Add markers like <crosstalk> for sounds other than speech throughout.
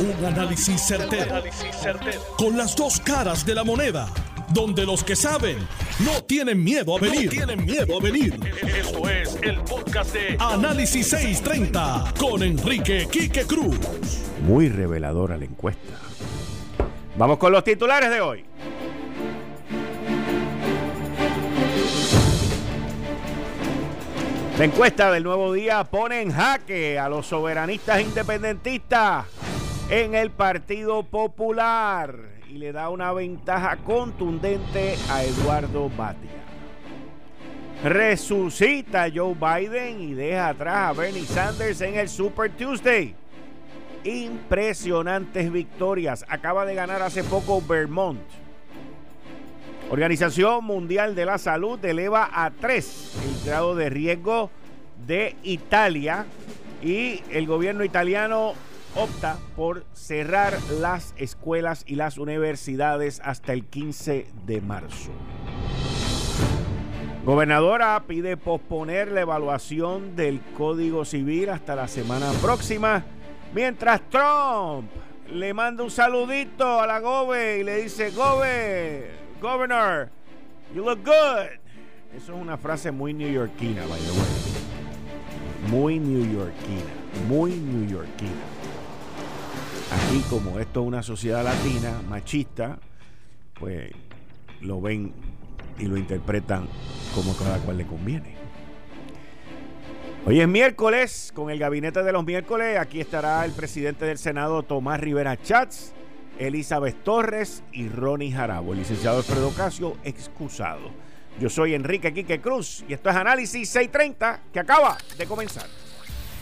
Un análisis certero, Con las dos caras de la moneda. Donde los que saben no tienen miedo a venir. tienen miedo a venir. Esto es el podcast de Análisis 630 con Enrique Quique Cruz. Muy reveladora la encuesta. Vamos con los titulares de hoy. La encuesta del nuevo día pone en jaque a los soberanistas independentistas en el Partido Popular y le da una ventaja contundente a Eduardo Batia. Resucita Joe Biden y deja atrás a Bernie Sanders en el Super Tuesday. Impresionantes victorias. Acaba de ganar hace poco Vermont. Organización Mundial de la Salud eleva a 3 el grado de riesgo de Italia y el gobierno italiano opta por cerrar las escuelas y las universidades hasta el 15 de marzo. Gobernadora pide posponer la evaluación del Código Civil hasta la semana próxima, mientras Trump le manda un saludito a la Gobe y le dice, Gobe, Governor, you look good. Eso es una frase muy neoyorquina, by the way. Muy neoyorquina, muy neoyorquina. Aquí, como esto es una sociedad latina, machista, pues lo ven y lo interpretan como cada cual le conviene. Hoy es miércoles, con el gabinete de los miércoles, aquí estará el presidente del Senado, Tomás Rivera Chats, Elizabeth Torres y Ronnie Jarabo. El licenciado Alfredo Casio, excusado. Yo soy Enrique Quique Cruz y esto es Análisis 630 que acaba de comenzar.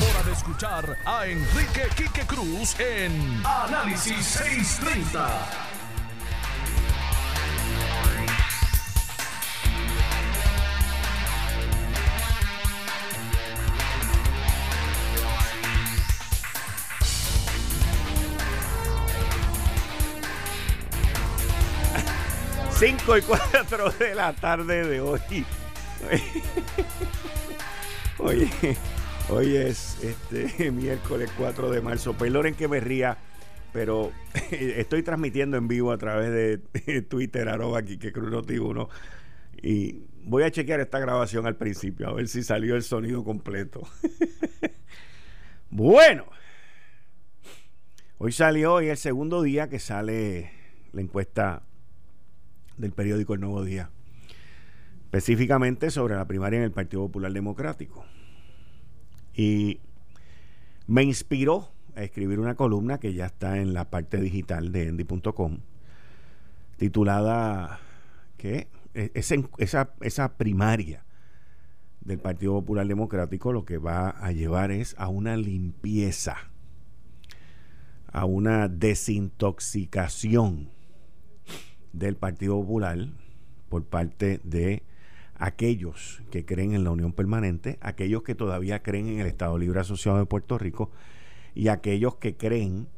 hora de escuchar a Enrique Quique Cruz en Análisis 630. 5 y 4 de la tarde de hoy. <laughs> Oye, hoy es este <laughs> miércoles 4 de marzo. Perdonen que me ría, pero <laughs> estoy transmitiendo en vivo a través de <laughs> Twitter, arroba aquí que Cruz Noti 1. Y voy a chequear esta grabación al principio, a ver si salió el sonido completo. bueno, hoy salió, hoy el segundo día que sale la encuesta del periódico El Nuevo Día, específicamente sobre la primaria en el Partido Popular Democrático. Y me inspiró a escribir una columna que ya está en la parte digital de endy.com, titulada que esa, esa primaria del Partido Popular Democrático lo que va a llevar es a una limpieza, a una desintoxicación del Partido Popular por parte de aquellos que creen en la unión permanente, aquellos que todavía creen en el Estado Libre Asociado de Puerto Rico y aquellos que creen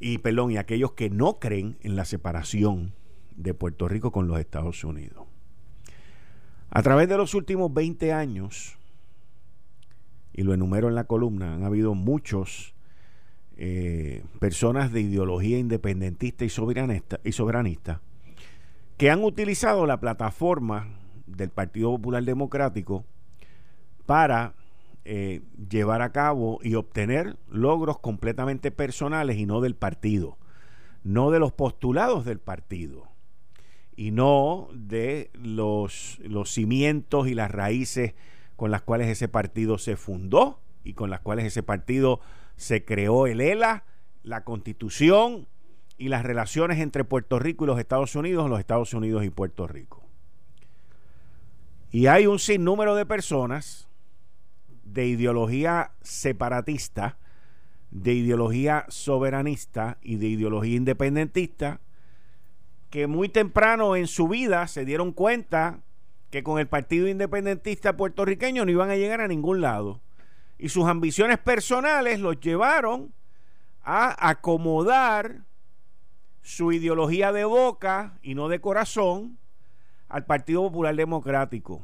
y perdón, y aquellos que no creen en la separación de Puerto Rico con los Estados Unidos. A través de los últimos 20 años, y lo enumero en la columna, han habido muchos eh, personas de ideología independentista y soberanista, y soberanista que han utilizado la plataforma del Partido Popular Democrático para eh, llevar a cabo y obtener logros completamente personales y no del partido, no de los postulados del partido y no de los, los cimientos y las raíces con las cuales ese partido se fundó y con las cuales ese partido se creó el ELA, la constitución y las relaciones entre Puerto Rico y los Estados Unidos, los Estados Unidos y Puerto Rico. Y hay un sinnúmero de personas de ideología separatista, de ideología soberanista y de ideología independentista que muy temprano en su vida se dieron cuenta que con el Partido Independentista puertorriqueño no iban a llegar a ningún lado. Y sus ambiciones personales los llevaron a acomodar su ideología de boca y no de corazón al Partido Popular Democrático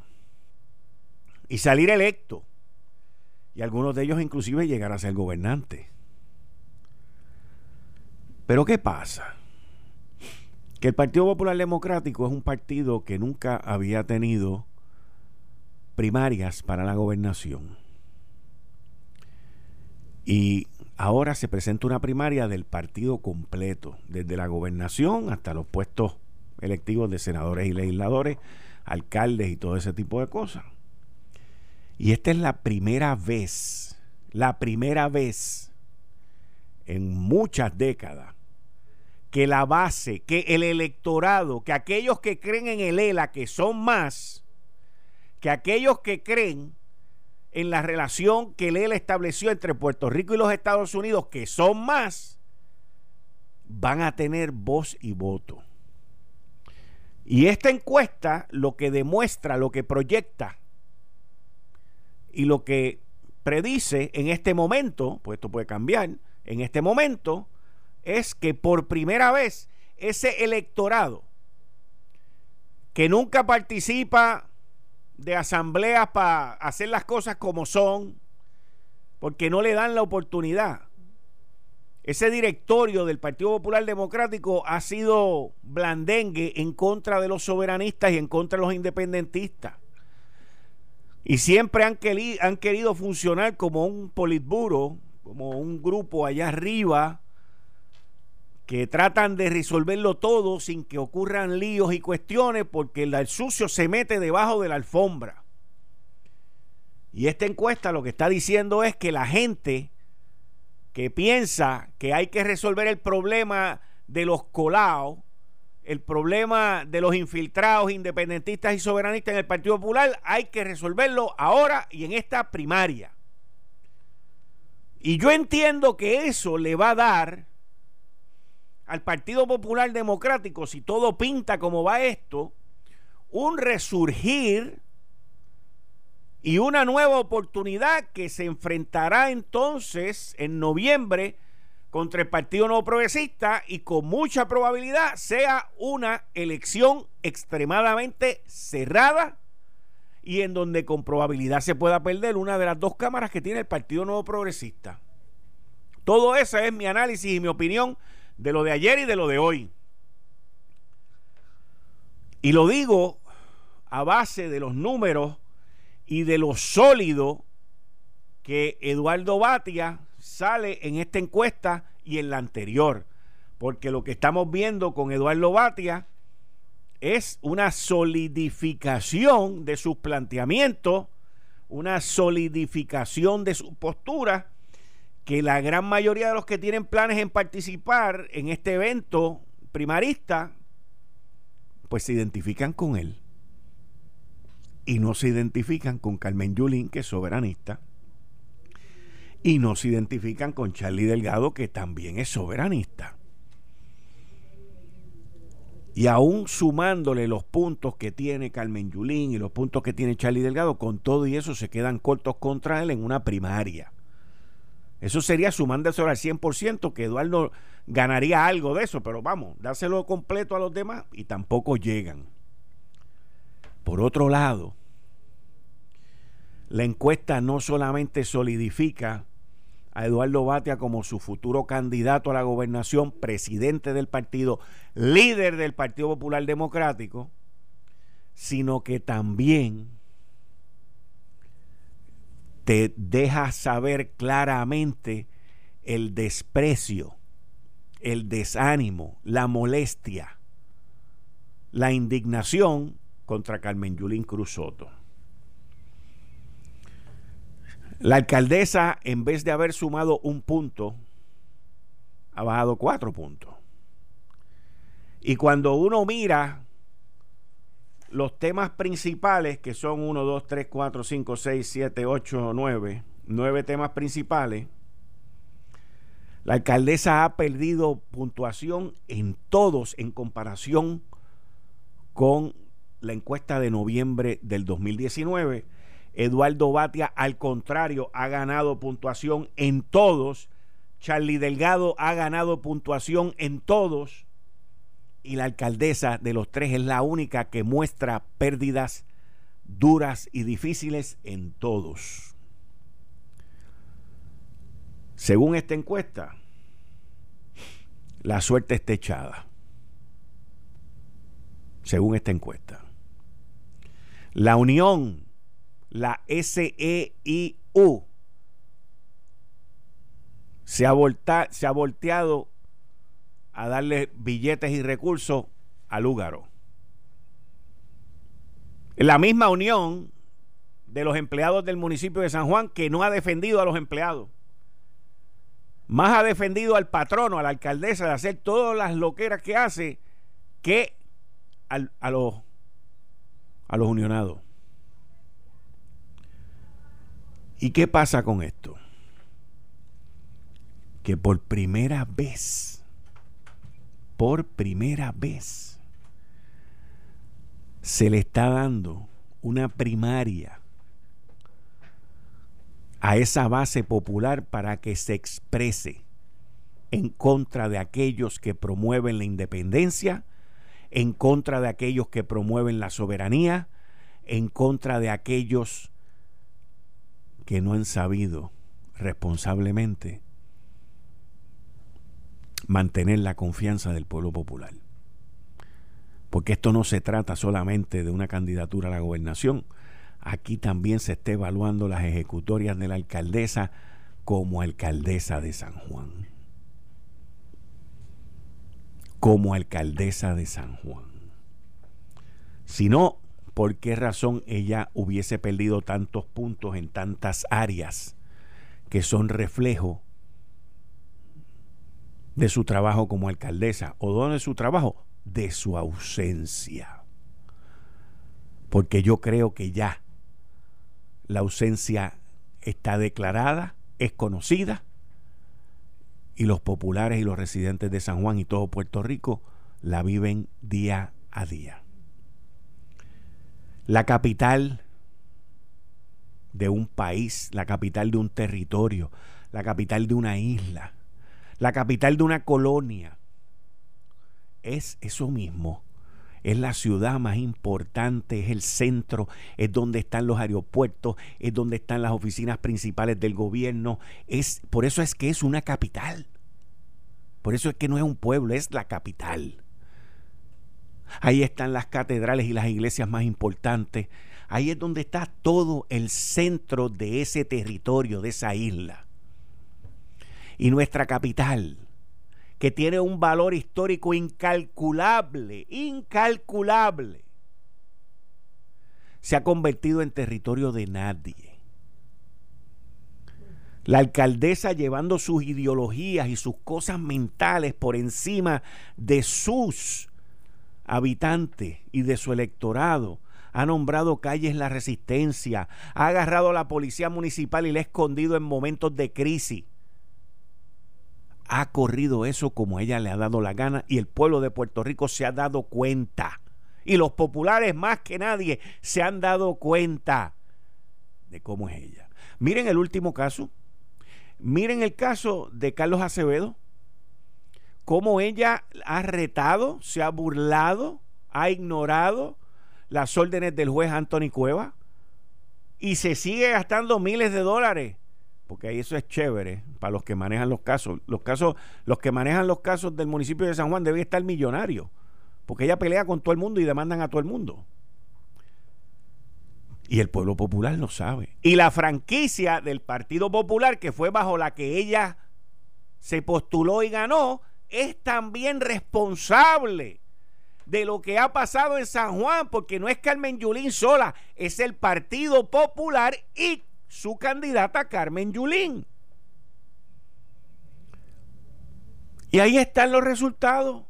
y salir electo. Y algunos de ellos inclusive llegar a ser gobernantes. Pero ¿qué pasa? Que el Partido Popular Democrático es un partido que nunca había tenido primarias para la gobernación. Y ahora se presenta una primaria del partido completo, desde la gobernación hasta los puestos electivos de senadores y legisladores, alcaldes y todo ese tipo de cosas. Y esta es la primera vez, la primera vez en muchas décadas que la base, que el electorado, que aquellos que creen en el ELA, que son más, que aquellos que creen en la relación que el ELA estableció entre Puerto Rico y los Estados Unidos, que son más, van a tener voz y voto. Y esta encuesta lo que demuestra, lo que proyecta y lo que predice en este momento, pues esto puede cambiar, en este momento es que por primera vez ese electorado que nunca participa de asambleas para hacer las cosas como son, porque no le dan la oportunidad. Ese directorio del Partido Popular Democrático ha sido blandengue en contra de los soberanistas y en contra de los independentistas. Y siempre han, querido funcionar como un politburo, como un grupo allá arriba, que tratan de resolverlo todo sin que ocurran líos y cuestiones porque el sucio se mete debajo de la alfombra. Y esta encuesta lo que está diciendo es que la gente que piensa que hay que resolver el problema de los colados, el problema de los infiltrados independentistas y soberanistas en el Partido Popular, hay que resolverlo ahora y en esta primaria. Y yo entiendo que eso le va a dar al Partido Popular Democrático, si todo pinta como va esto, un resurgir y una nueva oportunidad que se enfrentará entonces en noviembre contra el Partido Nuevo Progresista y con mucha probabilidad sea una elección extremadamente cerrada y en donde con probabilidad se pueda perder una de las dos cámaras que tiene el Partido Nuevo Progresista. Todo eso es mi análisis y mi opinión de lo de ayer y de lo de hoy. Y lo digo a base de los números y de lo sólido que Eduardo Batia sale en esta encuesta y en la anterior. Porque lo que estamos viendo con Eduardo Batia es una solidificación de sus planteamientos, una solidificación de su postura que la gran mayoría de los que tienen planes en participar en este evento primarista, pues se identifican con él. Y no se identifican con Carmen Yulín, que es soberanista. Y no se identifican con Charlie Delgado, que también es soberanista. Y aún sumándole los puntos que tiene Carmen Yulín y los puntos que tiene Charlie Delgado, con todo y eso se quedan cortos contra él en una primaria. Eso sería sumándose al 100%, que Eduardo ganaría algo de eso, pero vamos, dárselo completo a los demás y tampoco llegan. Por otro lado, la encuesta no solamente solidifica a Eduardo Batia como su futuro candidato a la gobernación, presidente del partido, líder del Partido Popular Democrático, sino que también te deja saber claramente el desprecio, el desánimo, la molestia, la indignación contra Carmen Yulín Cruz Soto. La alcaldesa, en vez de haber sumado un punto, ha bajado cuatro puntos. Y cuando uno mira los temas principales, que son 1, 2, 3, 4, 5, 6, 7, 8, 9, 9 temas principales, La alcaldesa ha perdido puntuación en todos en comparación con la encuesta de noviembre del 2019. Eduardo Batia, al contrario, ha ganado puntuación en todos. Charlie Delgado ha ganado puntuación en todos. Y la alcaldesa de los tres es la única que muestra pérdidas duras y difíciles en todos. Según esta encuesta, la suerte está echada. Según esta encuesta. La Unión, la SEIU, se ha, se ha volteado a darle billetes y recursos al Lúgaro. La misma unión de los empleados del municipio de San Juan que no ha defendido a los empleados. Más ha defendido al patrono, a la alcaldesa de hacer todas las loqueras que hace que a, los, a los unionados. ¿Y qué pasa con esto? Que por primera vez, por primera vez, se le está dando una primaria a esa base popular para que se exprese en contra de aquellos que promueven la independencia en contra de aquellos que promueven la soberanía, en contra de aquellos que no han sabido responsablemente mantener la confianza del pueblo popular. Porque esto no se trata solamente de una candidatura a la gobernación, aquí también se está evaluando las ejecutorias de la alcaldesa como alcaldesa de San Juan como alcaldesa de San Juan. Si no, ¿por qué razón ella hubiese perdido tantos puntos en tantas áreas que son reflejo de su trabajo como alcaldesa? ¿O dónde es su trabajo? De su ausencia. Porque yo creo que ya la ausencia está declarada, es conocida y los populares y los residentes de San Juan y todo Puerto Rico la viven día a día. La capital de un país, la capital de un territorio, la capital de una isla, la capital de una colonia, es eso mismo. Es la ciudad más importante, es el centro, es donde están los aeropuertos, es donde están las oficinas principales del gobierno. Es, por eso es que es una capital. Por eso es que no es un pueblo, es la capital. Ahí están las catedrales y las iglesias más importantes. Ahí es donde está todo el centro de ese territorio, de esa isla. Y nuestra capital, que tiene un valor histórico incalculable, incalculable, se ha convertido en territorio de nadie. La alcaldesa llevando sus ideologías y sus cosas mentales por encima de sus habitantes y de su electorado. Ha nombrado calles la resistencia, ha agarrado a la policía municipal y la ha escondido en momentos de crisis. Ha corrido eso como ella le ha dado la gana y el pueblo de Puerto Rico se ha dado cuenta. Y los populares más que nadie se han dado cuenta de cómo es ella. Miren el último caso Miren el caso de Carlos Acevedo, cómo ella ha retado, se ha burlado, ha ignorado las órdenes del juez Anthony Cueva y se sigue gastando miles de dólares porque eso es chévere para los que manejan los casos. Los casos, los que manejan los casos del municipio de San Juan deben estar millonarios, porque ella pelea con todo el mundo y demandan a todo el mundo. Y el pueblo popular lo sabe. Y la franquicia del Partido Popular, que fue bajo la que ella se postuló y ganó, es también responsable de lo que ha pasado en San Juan, porque no es Carmen Yulín sola, es el Partido Popular y su candidata Carmen Yulín. Y ahí están los resultados.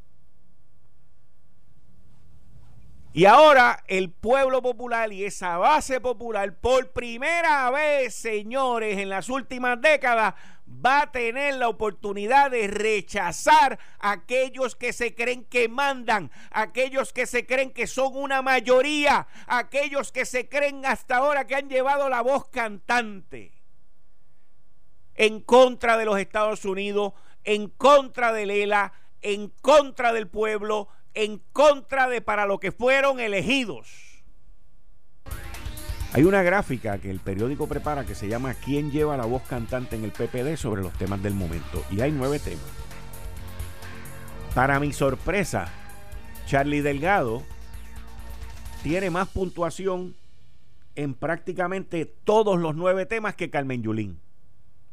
Y ahora el pueblo popular y esa base popular, por primera vez, señores, en las últimas décadas, va a tener la oportunidad de rechazar a aquellos que se creen que mandan, aquellos que se creen que son una mayoría, aquellos que se creen hasta ahora que han llevado la voz cantante en contra de los Estados Unidos, en contra de Lela, en contra del pueblo, en contra de para lo que fueron elegidos. Hay una gráfica que el periódico prepara que se llama ¿Quién lleva la voz cantante en el PPD sobre los temas del momento? Y hay nueve temas. Para mi sorpresa, Charlie Delgado tiene más puntuación en prácticamente todos los nueve temas que Carmen Yulín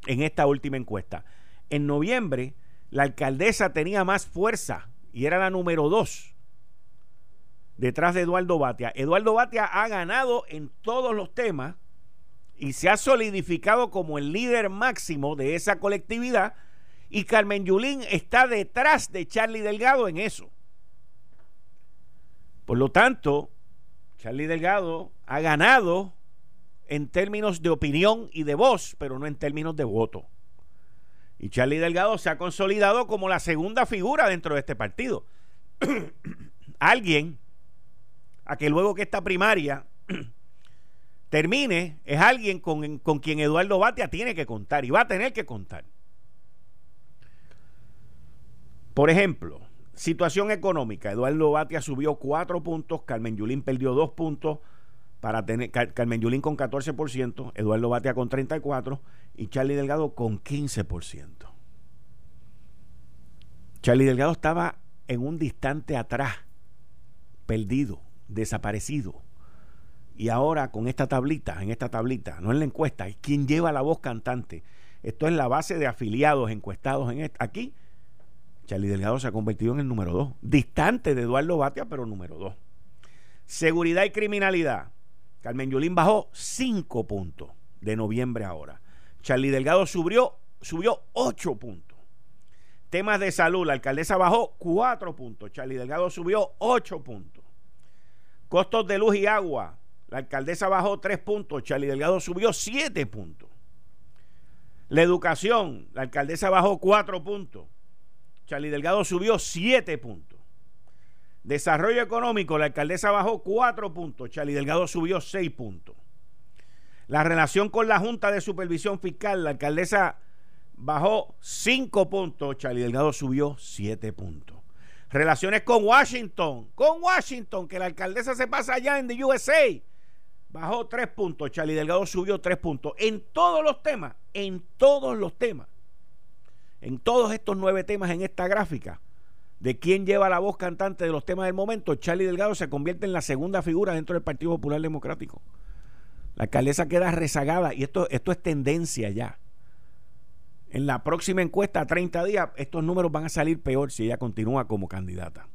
en esta última encuesta. En noviembre, la alcaldesa tenía más fuerza y era la número dos detrás de Eduardo Batia. Eduardo Batia ha ganado en todos los temas y se ha solidificado como el líder máximo de esa colectividad y Carmen Yulín está detrás de Charlie Delgado en eso. Por lo tanto, Charlie Delgado ha ganado en términos de opinión y de voz, pero no en términos de voto. Y Charlie Delgado se ha consolidado como la segunda figura dentro de este partido. <coughs> Alguien a que luego que esta primaria <clears throat> termine, es alguien con, con, quien Eduardo Batia tiene que contar y va a tener que contar. Por ejemplo, situación económica. Eduardo Batia subió cuatro puntos, Carmen Yulín perdió dos puntos para tener Carmen Yulín con 14%, Eduardo Batia con 34% y Charlie Delgado con 15%. Charlie Delgado estaba en un distante atrás, perdido desaparecido. Y ahora con esta tablita, en esta tablita, no en la encuesta, es quien lleva la voz cantante. Esto es la base de afiliados encuestados en aquí. Charlie Delgado se ha convertido en el número dos, distante de Eduardo Batia, pero número dos. Seguridad y criminalidad. Carmen Yulín bajó cinco puntos de noviembre ahora. Charlie Delgado subió, subió 8 puntos. Temas de salud, la alcaldesa bajó cuatro puntos. Charlie Delgado subió ocho puntos. Costos de luz y agua. La alcaldesa bajó tres puntos, Charlie Delgado subió siete puntos. La educación, la alcaldesa bajó cuatro puntos, Charlie Delgado subió siete puntos. Desarrollo económico, la alcaldesa bajó cuatro puntos, Charlie Delgado subió seis puntos. La relación con la Junta de Supervisión Fiscal, la alcaldesa bajó cinco puntos, Charlie Delgado subió siete puntos. Relaciones con Washington, con Washington, que la alcaldesa se pasa allá en the USA. Bajó tres puntos, Charlie Delgado subió tres puntos. En todos los temas, en todos los temas, en todos estos nueve temas en esta gráfica, de quién lleva la voz cantante de los temas del momento, Charlie Delgado se convierte en la segunda figura dentro del Partido Popular Democrático. La alcaldesa queda rezagada y esto, esto es tendencia ya. En la próxima encuesta a 30 días, estos números van a salir peor si ella continúa como candidata.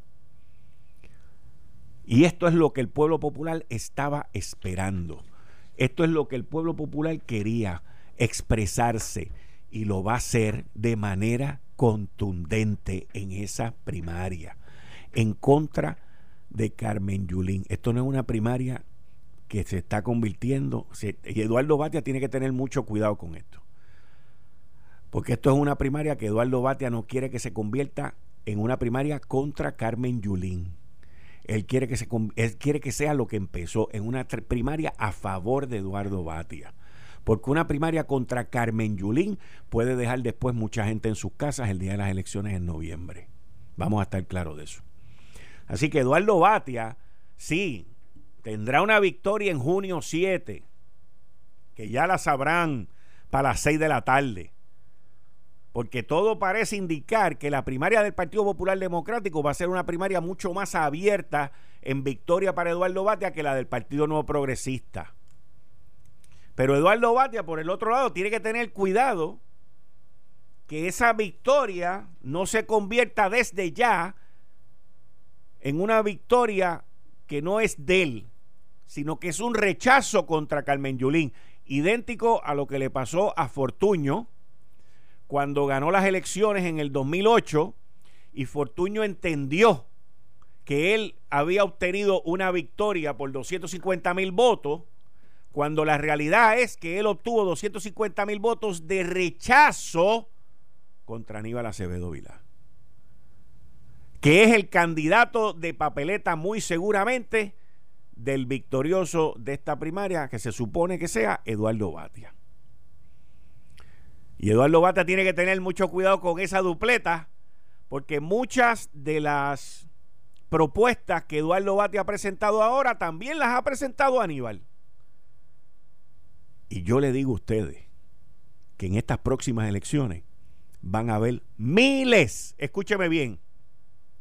Y esto es lo que el pueblo popular estaba esperando. Esto es lo que el pueblo popular quería expresarse y lo va a hacer de manera contundente en esa primaria en contra de Carmen Yulín. Esto no es una primaria que se está convirtiendo. y Eduardo Batia tiene que tener mucho cuidado con esto. Porque esto es una primaria que Eduardo Batia no quiere que se convierta en una primaria contra Carmen Yulín. Él quiere que, sea lo que empezó, en una primaria a favor de Eduardo Batia. Porque una primaria contra Carmen Yulín puede dejar después mucha gente en sus casas el día de las elecciones en noviembre. Vamos a estar claros de eso. Así que Eduardo Batia, sí, tendrá una victoria en junio 7, que ya la sabrán para las 6 de la tarde porque todo parece indicar que la primaria del Partido Popular Democrático va a ser una primaria mucho más abierta en victoria para Eduardo Batia que la del Partido Nuevo Progresista. Pero Eduardo Batia, por el otro lado, tiene que tener cuidado que esa victoria no se convierta desde ya en una victoria que no es de él, sino que es un rechazo contra Carmen Yulín, idéntico a lo que le pasó a Fortuño cuando ganó las elecciones en el 2008 y Fortuño entendió que él había obtenido una victoria por 250 mil votos, cuando la realidad es que él obtuvo 250 mil votos de rechazo contra Aníbal Acevedo Vilá, que es el candidato de papeleta muy seguramente del victorioso de esta primaria, que se supone que sea Eduardo Batia. Y Eduardo Batia tiene que tener mucho cuidado con esa dupleta, porque muchas de las propuestas que Eduardo Batia ha presentado ahora también las ha presentado Aníbal. Y yo le digo a ustedes que en estas próximas elecciones van a haber miles, escúcheme bien,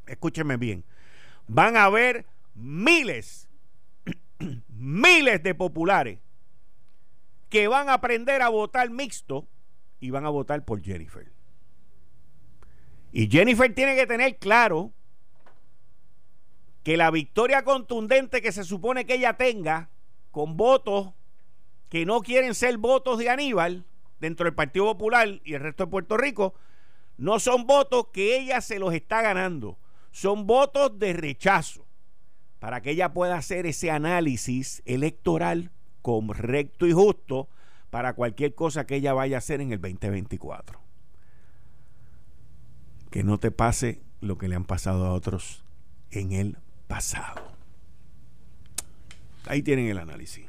escúcheme bien, van a haber miles, <clears throat> miles de populares que van a aprender a votar mixto y van a votar por Jennifer. Y Jennifer tiene que tener claro que la victoria contundente que se supone que ella tenga con votos que no quieren ser votos de Aníbal dentro del Partido Popular y el resto de Puerto Rico, no son votos que ella se los está ganando, son votos de rechazo para que ella pueda hacer ese análisis electoral correcto y justo para cualquier cosa que ella vaya a hacer en el 2024. Que no te pase lo que le han pasado a otros en el pasado. Ahí tienen el análisis.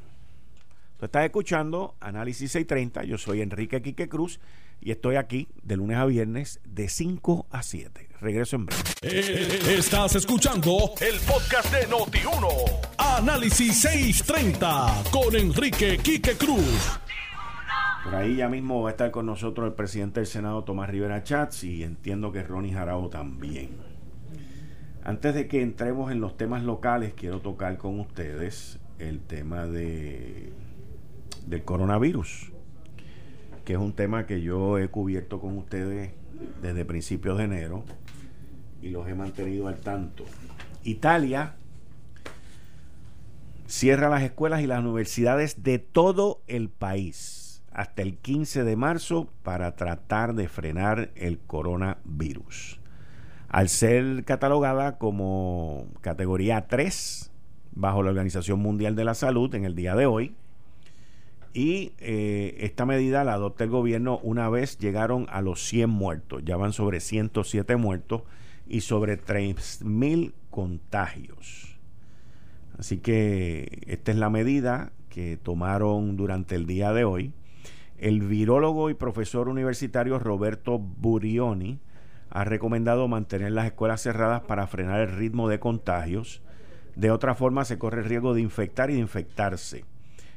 Tú estás escuchando Análisis 630. Yo soy Enrique Quique Cruz y estoy aquí de lunes a viernes de 5 a 7. Regreso en breve. Eh, estás escuchando el podcast de Noti1. Análisis 630 con Enrique Quique Cruz. Por ahí ya mismo va a estar con nosotros el presidente del Senado, Tomás Rivera Chats, y entiendo que Ronnie Jarao también. Antes de que entremos en los temas locales, quiero tocar con ustedes el tema de del coronavirus, que es un tema que yo he cubierto con ustedes desde principios de enero y los he mantenido al tanto. Italia cierra las escuelas y las universidades de todo el país hasta el 15 de marzo para tratar de frenar el coronavirus. Al ser catalogada como categoría 3 bajo la Organización Mundial de la Salud en el día de hoy, y eh, esta medida la adopta el gobierno una vez llegaron a los 100 muertos. Ya van sobre 107 muertos y sobre 3.000 contagios. Así que esta es la medida que tomaron durante el día de hoy. El virólogo y profesor universitario Roberto Burioni ha recomendado mantener las escuelas cerradas para frenar el ritmo de contagios. De otra forma, se corre el riesgo de infectar y de infectarse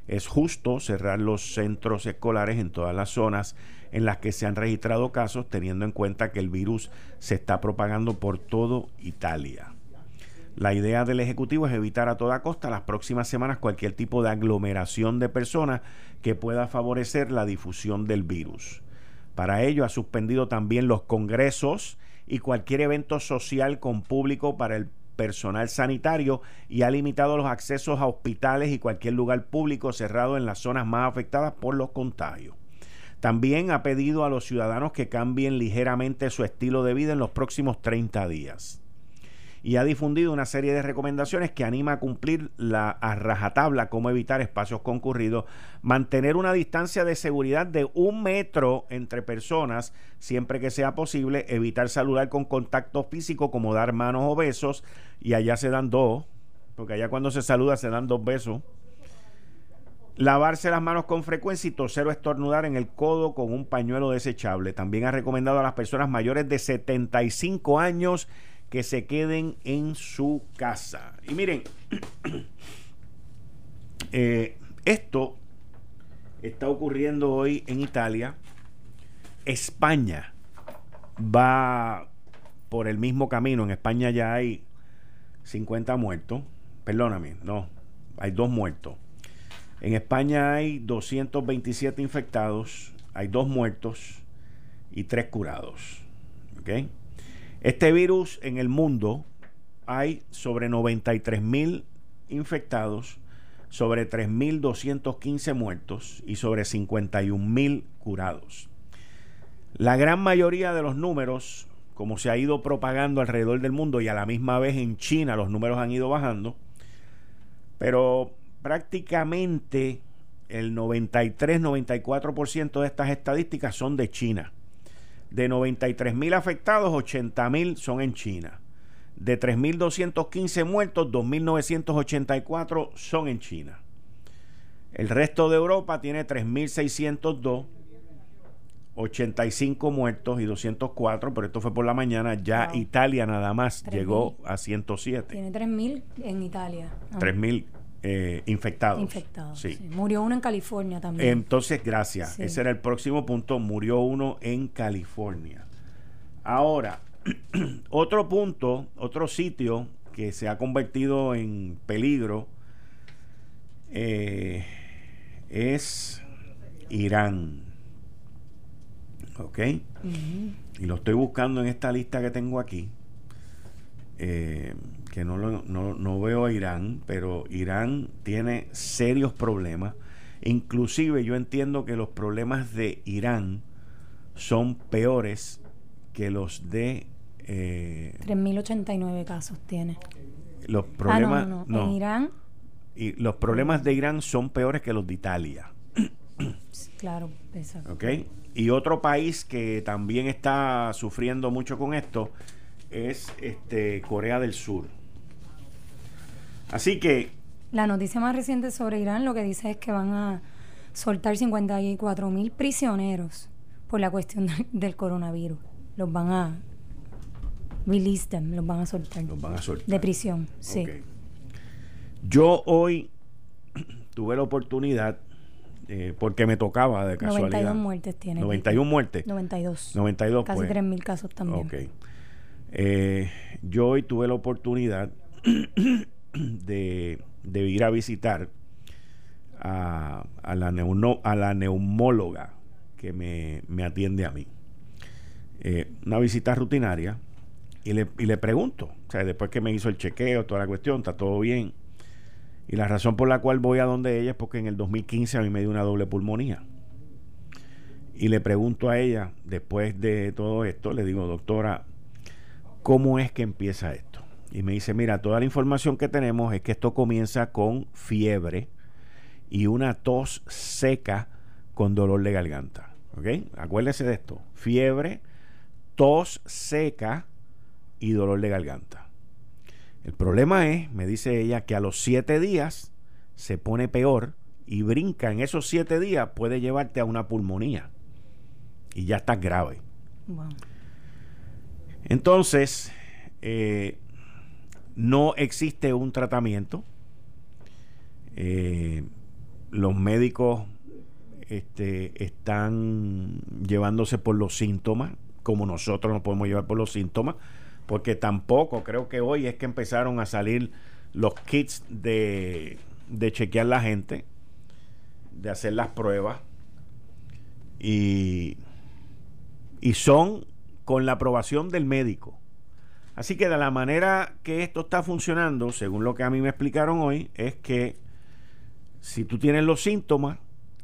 es justo cerrar los centros escolares en todas las zonas en las que se han registrado casos, teniendo en cuenta que el virus se está propagando por todo Italia. La idea del Ejecutivo es evitar a toda costa las próximas semanas cualquier tipo de aglomeración de personas que pueda favorecer la difusión del virus. Para ello ha suspendido también los congresos y cualquier evento social con público para el personal sanitario y ha limitado los accesos a hospitales y cualquier lugar público cerrado en las zonas más afectadas por los contagios. También ha pedido a los ciudadanos que cambien ligeramente su estilo de vida en los próximos 30 días y ha difundido una serie de recomendaciones que anima a cumplir la a rajatabla cómo evitar espacios concurridos, mantener una distancia de seguridad de un metro entre personas siempre que sea posible, evitar saludar con contacto físico como dar manos o besos, y allá se dan dos, porque allá cuando se saluda se dan dos besos. Lavarse las manos con frecuencia y toser o estornudar en el codo con un pañuelo desechable. También ha recomendado a las personas mayores de 75 años que se queden en su casa. Y miren, <clears throat> eh, esto está ocurriendo hoy en Italia. España va por el mismo camino. En España ya hay 50 muertos. Perdóname, no, hay dos muertos. En España hay 227 infectados, hay dos muertos y tres curados. ¿Ok? Este virus en el mundo hay sobre 93 mil infectados, sobre 3.215 muertos y sobre 51 mil curados. La gran mayoría de los números, como se ha ido propagando alrededor del mundo y a la misma vez en China los números han ido bajando, pero prácticamente el 93-94% de estas estadísticas son de China. De 93 mil afectados, 80 mil son en China. De 3.215 muertos, 2.984 son en China. El resto de Europa tiene 3.602, 85 muertos y 204, pero esto fue por la mañana. Ya Italia nada más llegó a 107. Tiene 3.000 en Italia. 3.000 eh, infectados. Infectados. Sí. Murió uno en California también. Entonces, gracias. Ese era el próximo punto. Murió uno en California. Ahora, <clears throat> otro punto, otro sitio que se ha convertido en peligro eh, es Irán. ¿Ok? Y lo estoy buscando en esta lista que tengo aquí. Eh, que no, no, veo a Irán, pero Irán tiene serios problemas. Inclusive yo entiendo que los problemas de Irán son peores que los de... Eh, 3.089 casos tiene. Los ah, problemas... no, En Irán... Y los problemas de Irán son peores que los de Italia. claro, exacto. ¿Ok? Y otro país que también está sufriendo mucho con esto es este Corea del Sur. Así que... La noticia más reciente sobre Irán lo que dice es que van a soltar 54 mil prisioneros por la cuestión del coronavirus. Los van a release them, los van a soltar. Los van a soltar. De prisión, sí. Yo hoy tuve la oportunidad, eh, porque me tocaba de casualidad. 92 muertes tiene. 91 muertes. 92. 92, Casi pues. 3 mil casos también. Ok. Eh, yo hoy tuve la oportunidad <clears throat> de, ir a visitar a, la, neumóloga que me, atiende a mí. Eh, una visita rutinaria y le, y le pregunto, o sea, después que me hizo el chequeo, toda la cuestión, está todo bien. Y la razón por la cual voy a donde ella es porque en el 2015 a mí me dio una doble pulmonía. Y le pregunto a ella, después de todo esto, le digo, doctora, ¿cómo es que empieza esto? y me dice, mira, toda la información que tenemos es que esto comienza con fiebre y una tos seca con dolor de garganta. ¿Ok? Acuérdese de esto. Fiebre, tos seca y dolor de garganta. El problema es, me dice ella, que a los siete días se pone peor y brinca en esos siete días, puede llevarte a una pulmonía. Y ya está grave. Entonces, eh, no existe un tratamiento. Eh, los médicos este, están llevándose por los síntomas, como nosotros nos podemos llevar por los síntomas, porque tampoco creo que hoy es que empezaron a salir los kits de, de chequear la gente, de hacer las pruebas, y, y son con la aprobación del médico. Así que de la manera que esto está funcionando, según lo que a mí me explicaron hoy, es que si tú tienes los síntomas,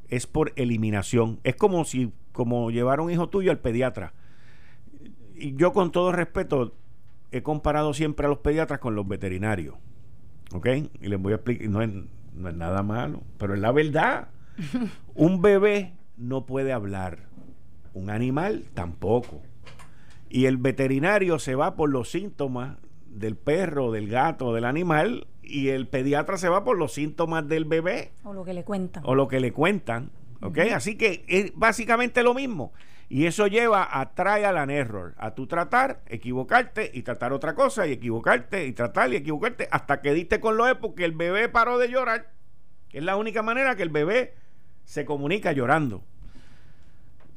es por eliminación. Es como si como llevar a un hijo tuyo al pediatra. Y yo con todo respeto he comparado siempre a los pediatras con los veterinarios. ¿Ok? Y les voy a explicar, no es, no es nada malo, pero es la verdad. <laughs> un bebé no puede hablar. Un animal tampoco. Y el veterinario se va por los síntomas del perro, del gato, del animal, y el pediatra se va por los síntomas del bebé. O lo que le cuentan. O lo que le cuentan. ¿Ok? Así que es básicamente lo mismo. Y eso lleva a trial and error, a tu tratar, equivocarte y tratar otra cosa, y equivocarte y tratar y equivocarte, hasta que diste con lo es porque el bebé paró de llorar. es la única manera que el bebé se comunica llorando.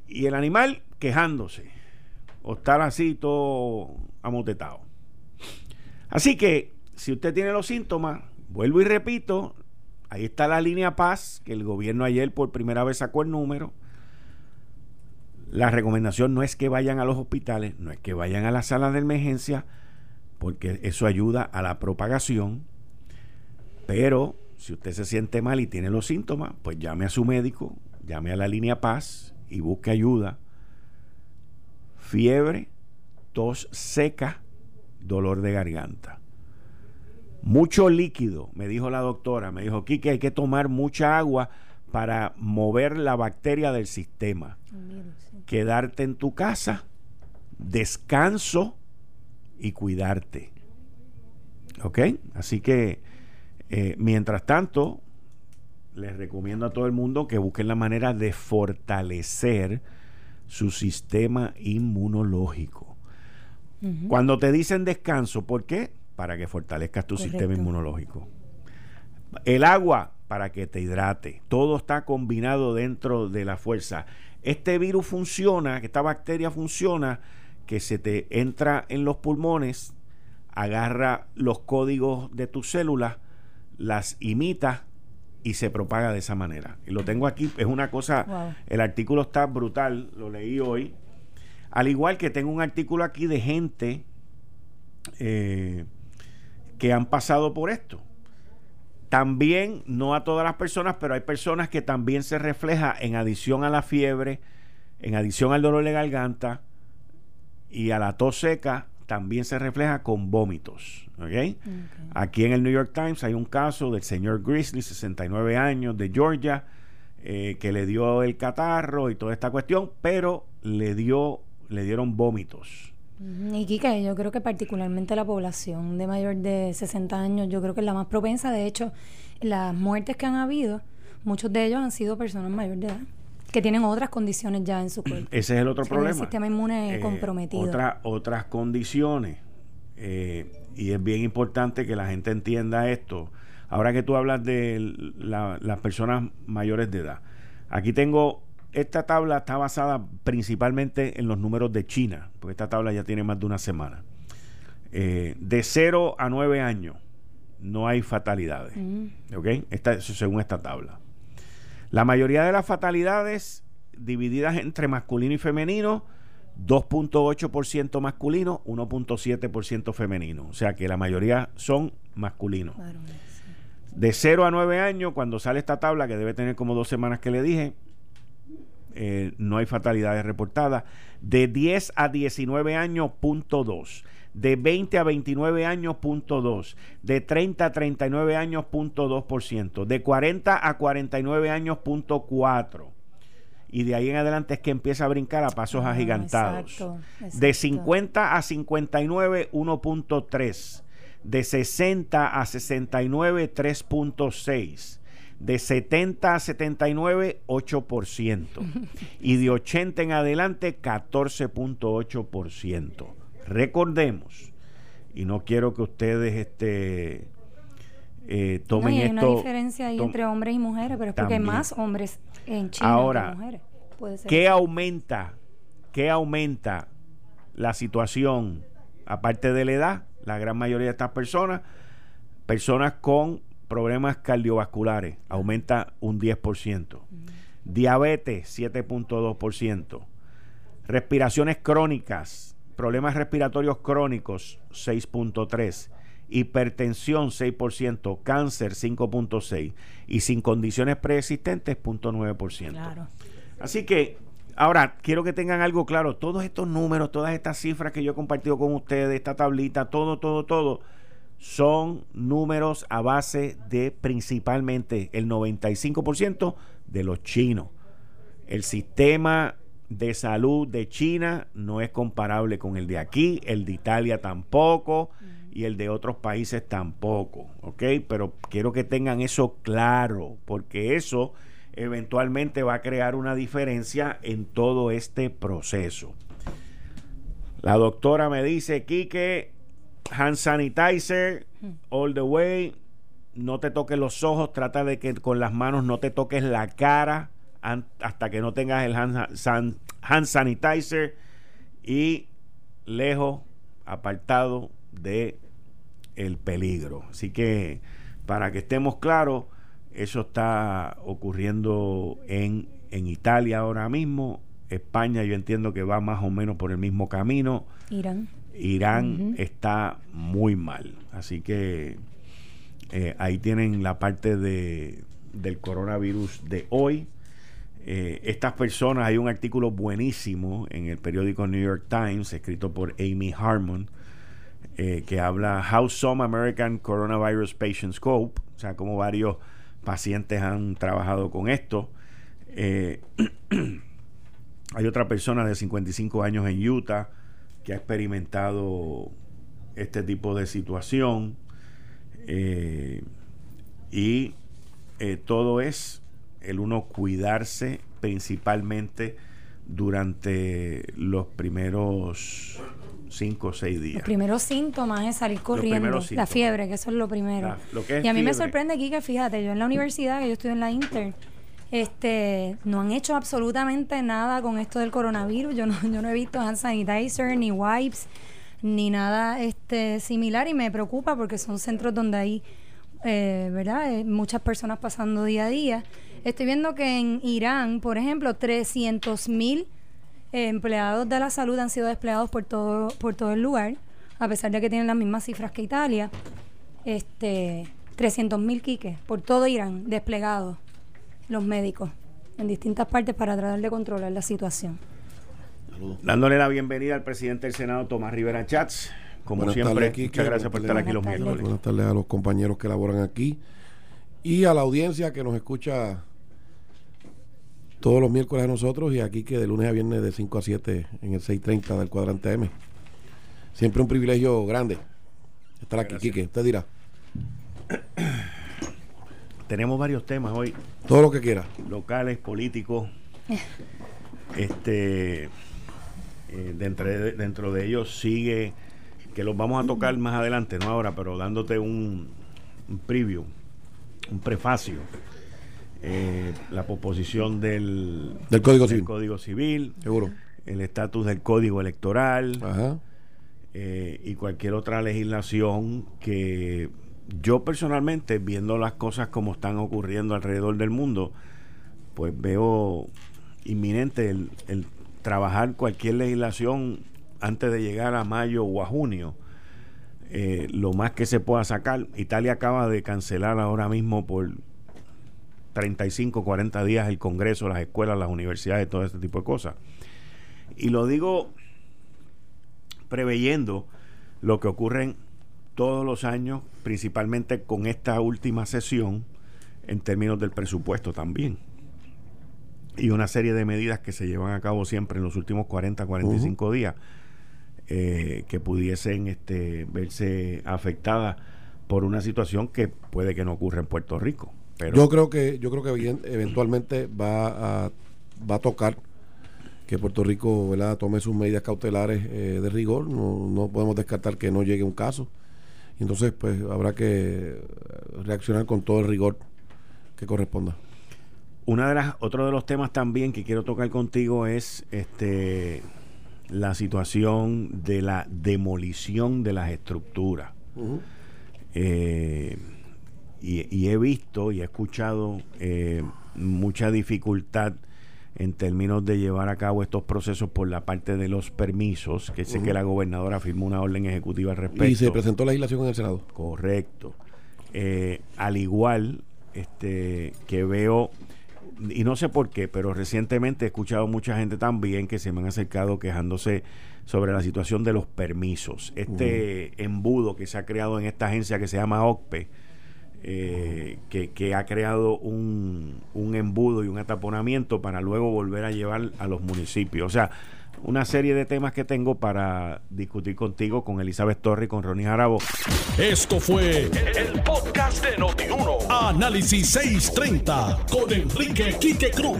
Y el animal quejándose o estar así todo amotetado. Así que, si usted tiene los síntomas, vuelvo y repito, ahí está la línea Paz, que el gobierno ayer por primera vez sacó el número. La recomendación no es que vayan a los hospitales, no es que vayan a las salas de emergencia, porque eso ayuda a la propagación. Pero si usted se siente mal y tiene los síntomas, pues llame a su médico, llame a la línea Paz y busque ayuda fiebre, tos seca, dolor de garganta. Mucho líquido, me dijo la doctora. Me dijo, Kike, hay que tomar mucha agua para mover la bacteria del sistema. Quedarte en tu casa, descanso y cuidarte. ¿Ok? Así que, eh, mientras tanto, les recomiendo a todo el mundo que busquen la manera de fortalecer su sistema inmunológico. Cuando te dicen descanso, ¿por qué? Para que fortalezcas tu sistema inmunológico. El agua, para que te hidrate. Todo está combinado dentro de la fuerza. Este virus funciona, esta bacteria funciona, que se te entra en los pulmones, agarra los códigos de tus células, las imita y se propaga de esa manera. Y lo tengo aquí, es una cosa, el artículo está brutal, lo leí hoy. Al igual que tengo un artículo aquí de gente eh, que han pasado por esto. También, no a todas las personas, pero hay personas que también se refleja en adición a la fiebre, en adición al dolor de garganta y a la tos seca, también se refleja con vómitos. Aquí en el New York Times hay un caso del señor Grizzly, 69 años, de Georgia, eh, que le dio el catarro y toda esta cuestión, pero le dio, le dieron vómitos. Y Kika, yo creo que particularmente la población de mayor de 60 años, yo creo que es la más propensa. De hecho, las muertes que han habido, muchos de ellos han sido personas mayores de edad que tienen otras condiciones ya en su <clears throat> cuerpo. Ese es el otro problema. El sistema inmune eh, comprometido. otras condiciones. Eh, y es bien importante que la gente entienda esto. Ahora que tú hablas de las personas mayores de edad. Aquí tengo, esta tabla está basada principalmente en los números de China, porque esta tabla ya tiene más de una semana. Eh, de 0 a 9 años no hay fatalidades. ¿Ok? Esta, según esta tabla. La mayoría de las fatalidades divididas entre masculino y femenino, 2.8% masculino, 1.7% femenino. O sea que la mayoría son masculinos. De 0 a 9 años, cuando sale esta tabla, que debe tener como dos semanas que le dije, eh, no hay fatalidades reportadas. De 10 a 19 años, punto 2 de 20 a 29 años, punto 2, de 30 a 39 años, punto 2%, de 40 a 49 años, punto 4. Y de ahí en adelante es que empieza a brincar a pasos ah, agigantados. De 50 a 59, 1.3. De 60 a 69, 3.6 de 70 a 79, 8%. <laughs> y de 80 en adelante, 14.8%. Recordemos, y no quiero que ustedes este, eh, tomen hay una diferencia ahí entre hombres y mujeres, pero es porque hay más hombres en China Ahora, que mujeres. Puede ser ¿qué aumenta? ¿Qué aumenta la situación? Aparte de la edad, la gran mayoría de estas personas, personas con problemas cardiovasculares, aumenta un 10%. Diabetes, 7.2%. Respiraciones crónicas, problemas respiratorios crónicos 6.3, hipertensión 6%, cáncer 5.6 y sin condiciones preexistentes 0.9%. Claro. Así que ahora quiero que tengan algo claro, todos estos números, todas estas cifras que yo he compartido con ustedes, esta tablita, todo, todo, todo, son números a base de principalmente el 95% de los chinos. El sistema de salud de China no es comparable con el de aquí, el de Italia tampoco y el de otros países tampoco, ¿ok? Pero quiero que tengan eso claro, porque eso eventualmente va a crear una diferencia en todo este proceso. La doctora me dice, Kike, hand sanitizer, all the way, no te toques los ojos, trata de que con las manos no te toques la cara hasta que no tengas el hand, sanitizer y lejos, apartado de el peligro. Así que para que estemos claros, eso está ocurriendo en, en Italia ahora mismo. España yo entiendo que va más o menos por el mismo camino. Irán. Irán está muy mal. Así que eh, ahí tienen la parte de, del coronavirus de hoy. Eh, estas personas, hay un artículo buenísimo en el periódico New York Times, escrito por Amy Harmon, eh, que habla How Some American Coronavirus Patients Cope, o sea, como varios pacientes han trabajado con esto. Eh, <clears throat> hay otra persona de 55 años en Utah que ha experimentado este tipo de situación. Y todo es el uno cuidarse principalmente durante los primeros cinco o seis días. Los primeros síntomas es salir corriendo, la fiebre, que eso es lo primero. y a mí me sorprende aquí que, fíjate, yo en la universidad, que yo estoy en la Inter, este, no han hecho absolutamente nada con esto del coronavirus. Yo no, <laughs> yo no he visto hand sanitizer, ni wipes, ni nada este, similar y me preocupa porque son centros donde hay, eh, ¿verdad? Eh, muchas personas pasando día a día. Estoy viendo que en Irán, por ejemplo, 300 mil empleados de la salud han sido desplegados por todo, por todo el lugar, a pesar de que tienen las mismas cifras que Italia. Este, 300 mil quiques por todo Irán desplegados, los médicos, en distintas partes para tratar de controlar la situación. Dándole la bienvenida al presidente del Senado, Tomás Rivera Chats. Como siempre, muchas gracias por estar aquí los miércoles. Buenas tardes a los compañeros que laboran aquí y a la audiencia que nos escucha todos los miércoles a nosotros y aquí que de lunes a viernes de 5 a 7 en el 630 del cuadrante M. Siempre un privilegio grande estar aquí, Quique. Usted dirá. Tenemos varios temas hoy. Todo lo que quiera. Locales, políticos. <laughs> este eh, dentro, de, dentro de ellos sigue, que los vamos a tocar más adelante, no ahora, pero dándote un, un preview, un prefacio eh, la proposición del, del, Código, Civil. Código Civil, seguro, el estatus del Código Electoral eh, y cualquier otra legislación que yo personalmente, viendo las cosas como están ocurriendo alrededor del mundo, pues veo inminente el, el trabajar cualquier legislación antes de llegar a mayo o a junio. Eh, lo más que se pueda sacar. Italia acaba de cancelar ahora mismo por 35, 40 días el Congreso, las escuelas, las universidades, todo este tipo de cosas. Y lo digo preveyendo lo que ocurre todos los años, principalmente con esta última sesión, en términos del presupuesto también. Y una serie de medidas que se llevan a cabo siempre en los últimos 40, 45 días, eh, que pudiesen este, verse afectadas por una situación que puede que no ocurra en Puerto Rico yo creo que yo creo que eventualmente va a, va a tocar que Puerto Rico ¿verdad? tome sus medidas cautelares eh, de rigor. No, no podemos descartar que no llegue un caso. Entonces, pues habrá que reaccionar con todo el rigor que corresponda. Una de las, otro de los temas también que quiero tocar contigo es este la situación de la demolición de las estructuras. eh, y, he visto y he escuchado eh, mucha dificultad en términos de llevar a cabo estos procesos por la parte de los permisos, que sé que la gobernadora firmó una orden ejecutiva al respecto. Y se presentó legislación en el Senado. Correcto. Eh, al igual este, que veo, y no sé por qué, pero recientemente he escuchado mucha gente también que se me han acercado quejándose sobre la situación de los permisos. Este embudo que se ha creado en esta agencia que se llama OCPE, eh, que, ha creado un, un, embudo y un ataponamiento para luego volver a llevar a los municipios. O sea, una serie de temas que tengo para discutir contigo, con Elizabeth Torre y con Ronnie Jarabo. Esto fue el, podcast de Notiuno. Análisis 630 con Enrique Quique Cruz.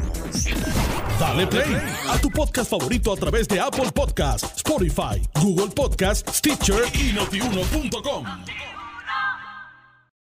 Dale play a tu podcast favorito a través de Apple Podcasts, Spotify, Google Podcasts, Stitcher y notiuno.com.